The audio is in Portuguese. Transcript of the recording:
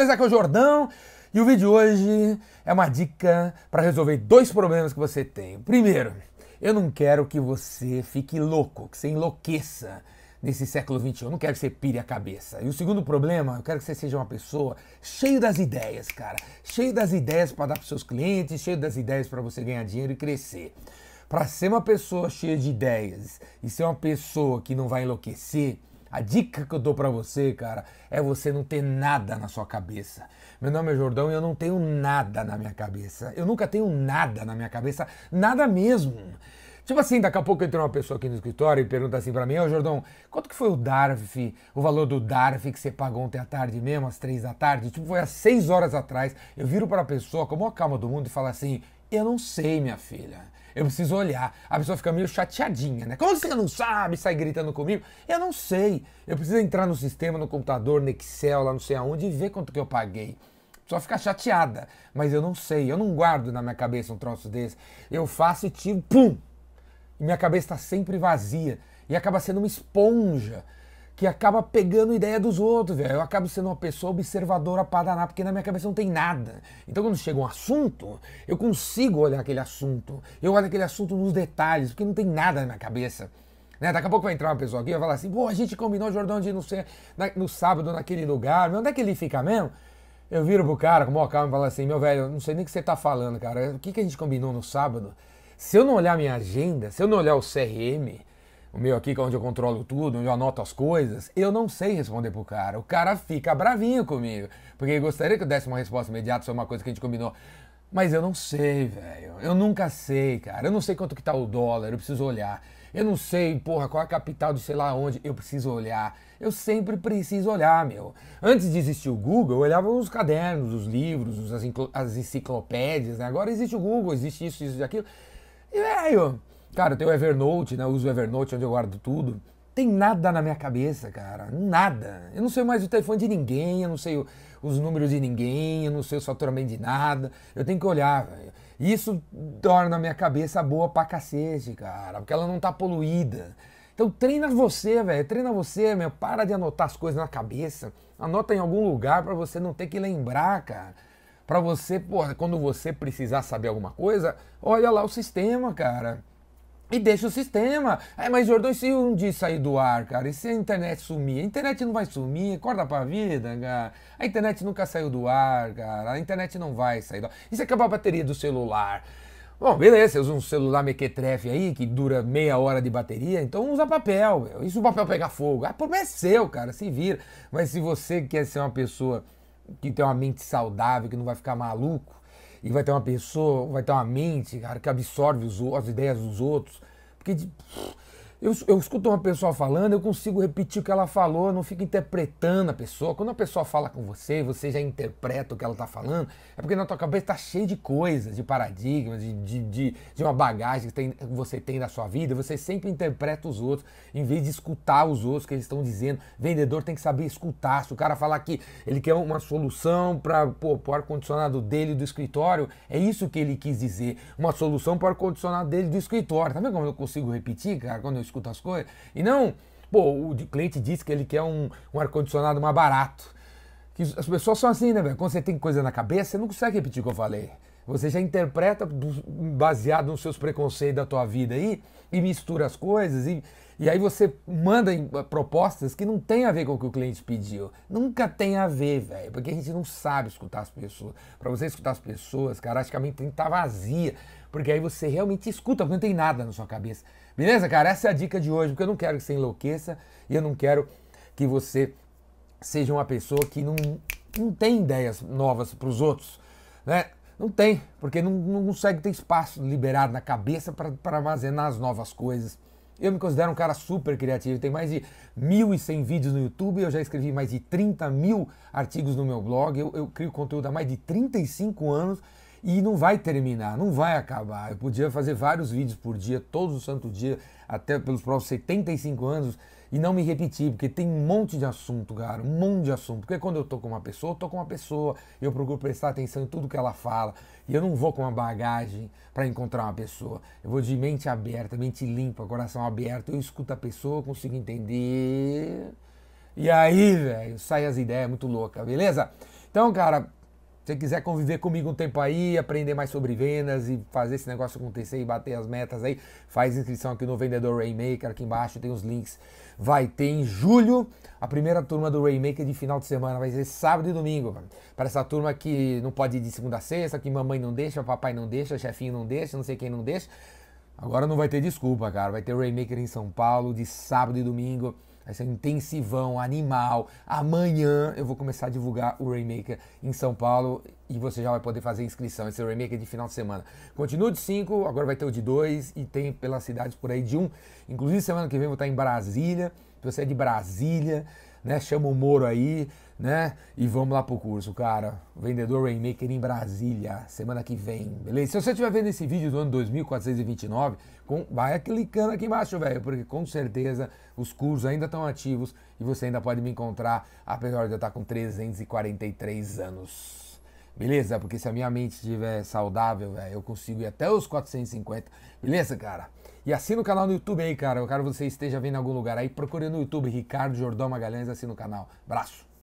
beleza? Aqui é o Jordão e o vídeo de hoje é uma dica para resolver dois problemas que você tem. Primeiro, eu não quero que você fique louco, que você enlouqueça nesse século XXI. Eu não quero que você pire a cabeça. E o segundo problema, eu quero que você seja uma pessoa cheio das ideias, cara. Cheio das ideias para dar para seus clientes, cheio das ideias para você ganhar dinheiro e crescer. Para ser uma pessoa cheia de ideias e ser uma pessoa que não vai enlouquecer, a dica que eu dou para você, cara, é você não ter nada na sua cabeça. Meu nome é Jordão e eu não tenho nada na minha cabeça. Eu nunca tenho nada na minha cabeça, nada mesmo. Tipo assim, daqui a pouco entra uma pessoa aqui no escritório e pergunta assim para mim, ô Jordão, quanto que foi o DARF, o valor do DARF que você pagou ontem à tarde mesmo, às três da tarde? Tipo, foi às seis horas atrás. Eu viro para a pessoa com a maior calma do mundo e falo assim, eu não sei, minha filha. Eu preciso olhar. A pessoa fica meio chateadinha, né? Como você não sabe? Sai gritando comigo. Eu não sei. Eu preciso entrar no sistema, no computador, no Excel, lá não sei aonde e ver quanto que eu paguei. Só ficar chateada. Mas eu não sei. Eu não guardo na minha cabeça um troço desse. Eu faço e tiro, pum! E minha cabeça está sempre vazia. E acaba sendo uma esponja que acaba pegando ideia dos outros, velho. Eu acabo sendo uma pessoa observadora para danar, porque na minha cabeça não tem nada. Então quando chega um assunto, eu consigo olhar aquele assunto. Eu olho aquele assunto nos detalhes, porque não tem nada na minha cabeça. Né? Daqui a pouco vai entrar uma pessoa aqui e vai falar assim, pô, a gente combinou Jordão de não ser no sábado naquele lugar, onde é que ele fica mesmo? Eu viro pro cara com o calma e falo assim, meu velho, eu não sei nem o que você tá falando, cara. O que, que a gente combinou no sábado? Se eu não olhar minha agenda, se eu não olhar o CRM, o meu aqui, que é onde eu controlo tudo, onde eu anoto as coisas, eu não sei responder pro cara. O cara fica bravinho comigo, porque gostaria que eu desse uma resposta imediata sobre uma coisa que a gente combinou. Mas eu não sei, velho. Eu nunca sei, cara. Eu não sei quanto que tá o dólar, eu preciso olhar. Eu não sei, porra, qual é a capital de sei lá onde, eu preciso olhar. Eu sempre preciso olhar, meu. Antes de existir o Google, eu olhava os cadernos, os livros, as, as enciclopédias, né? Agora existe o Google, existe isso, isso e aquilo. E, velho, Cara, eu tenho o Evernote, né? Eu uso o Evernote onde eu guardo tudo. Tem nada na minha cabeça, cara. Nada. Eu não sei mais o telefone de ninguém, eu não sei os números de ninguém, eu não sei o faturamento de nada. Eu tenho que olhar, velho. Isso torna a minha cabeça boa pra cacete, cara. Porque ela não tá poluída. Então treina você, velho. Treina você, meu. Para de anotar as coisas na cabeça. Anota em algum lugar para você não ter que lembrar, cara. Para você, porra, quando você precisar saber alguma coisa, olha lá o sistema, cara. E deixa o sistema. É, mas Jordão, se um dia sair do ar, cara? E se a internet sumir? A internet não vai sumir, acorda pra vida, cara. A internet nunca saiu do ar, cara. A internet não vai sair do ar. E se acabar a bateria do celular? Bom, beleza, você usa um celular mequetrefe aí, que dura meia hora de bateria, então usa papel, meu. E se o papel pegar fogo? Ah, problema é seu, cara, se vira. Mas se você quer ser uma pessoa que tem uma mente saudável, que não vai ficar maluco, e vai ter uma pessoa, vai ter uma mente, cara, que absorve os, as ideias dos outros. Porque eu, eu escuto uma pessoa falando, eu consigo repetir o que ela falou, eu não fico interpretando a pessoa. Quando a pessoa fala com você, você já interpreta o que ela está falando, é porque na tua cabeça está cheio de coisas, de paradigmas, de, de, de, de uma bagagem que tem, você tem na sua vida. Você sempre interpreta os outros, em vez de escutar os outros que eles estão dizendo. Vendedor tem que saber escutar. Se o cara falar que ele quer uma solução para o ar-condicionado dele do escritório, é isso que ele quis dizer. Uma solução para o ar-condicionado dele do escritório. Tá vendo como eu consigo repetir, cara, quando eu escuta as coisas. E não, pô, o cliente disse que ele quer um, um ar-condicionado mais barato. Que as pessoas são assim, né, velho? Quando você tem coisa na cabeça, você não consegue repetir o que eu falei. Você já interpreta baseado nos seus preconceitos da tua vida aí e mistura as coisas e, e aí você manda propostas que não tem a ver com o que o cliente pediu. Nunca tem a ver, velho, porque a gente não sabe escutar as pessoas. Para você escutar as pessoas, cara, acho que a mente tem que estar tá vazia, porque aí você realmente escuta, porque não tem nada na sua cabeça. Beleza, cara? Essa é a dica de hoje, porque eu não quero que você enlouqueça e eu não quero que você seja uma pessoa que não, não tem ideias novas para os outros, né? Não tem, porque não, não consegue ter espaço liberado na cabeça para armazenar as novas coisas. Eu me considero um cara super criativo, tenho mais de 1.100 vídeos no YouTube, eu já escrevi mais de 30 mil artigos no meu blog, eu, eu crio conteúdo há mais de 35 anos e não vai terminar, não vai acabar. Eu podia fazer vários vídeos por dia, todos o santo dia, até pelos próximos 75 anos, e não me repetir, porque tem um monte de assunto, cara, um monte de assunto. Porque quando eu tô com uma pessoa, eu tô com uma pessoa, eu procuro prestar atenção em tudo que ela fala, e eu não vou com uma bagagem para encontrar uma pessoa. Eu vou de mente aberta, mente limpa, coração aberto, eu escuto a pessoa, consigo entender. E aí, velho, sai as ideias muito loucas, beleza? Então, cara, você quiser conviver comigo um tempo aí, aprender mais sobre vendas e fazer esse negócio acontecer e bater as metas aí, faz inscrição aqui no Vendedor Rainmaker, aqui embaixo tem os links. Vai ter em julho a primeira turma do Rainmaker de final de semana, vai ser sábado e domingo. Para essa turma que não pode ir de segunda a sexta, que mamãe não deixa, papai não deixa, chefinho não deixa, não sei quem não deixa. Agora não vai ter desculpa, cara. Vai ter Rainmaker em São Paulo de sábado e domingo. Vai ser um intensivão, animal. Amanhã eu vou começar a divulgar o Rainmaker em São Paulo e você já vai poder fazer inscrição. Esse é o de final de semana. Continua de 5, agora vai ter o de 2 e tem pelas cidades por aí de 1. Um. Inclusive semana que vem eu vou estar em Brasília. Se você é de Brasília, né? Chama o Moro aí, né? E vamos lá pro curso, cara. Vendedor Rainmaker em Brasília, semana que vem, beleza? Se você estiver vendo esse vídeo do ano 2429, com, vai clicando aqui embaixo, velho, porque com certeza os cursos ainda estão ativos e você ainda pode me encontrar, apesar de eu estar com 343 anos. Beleza? Porque se a minha mente estiver saudável, velho, eu consigo ir até os 450. Beleza, cara? E assina o canal no YouTube aí, cara. Eu quero que você esteja vendo em algum lugar aí. Procure no YouTube Ricardo Jordão Magalhães, assina o canal. Abraço.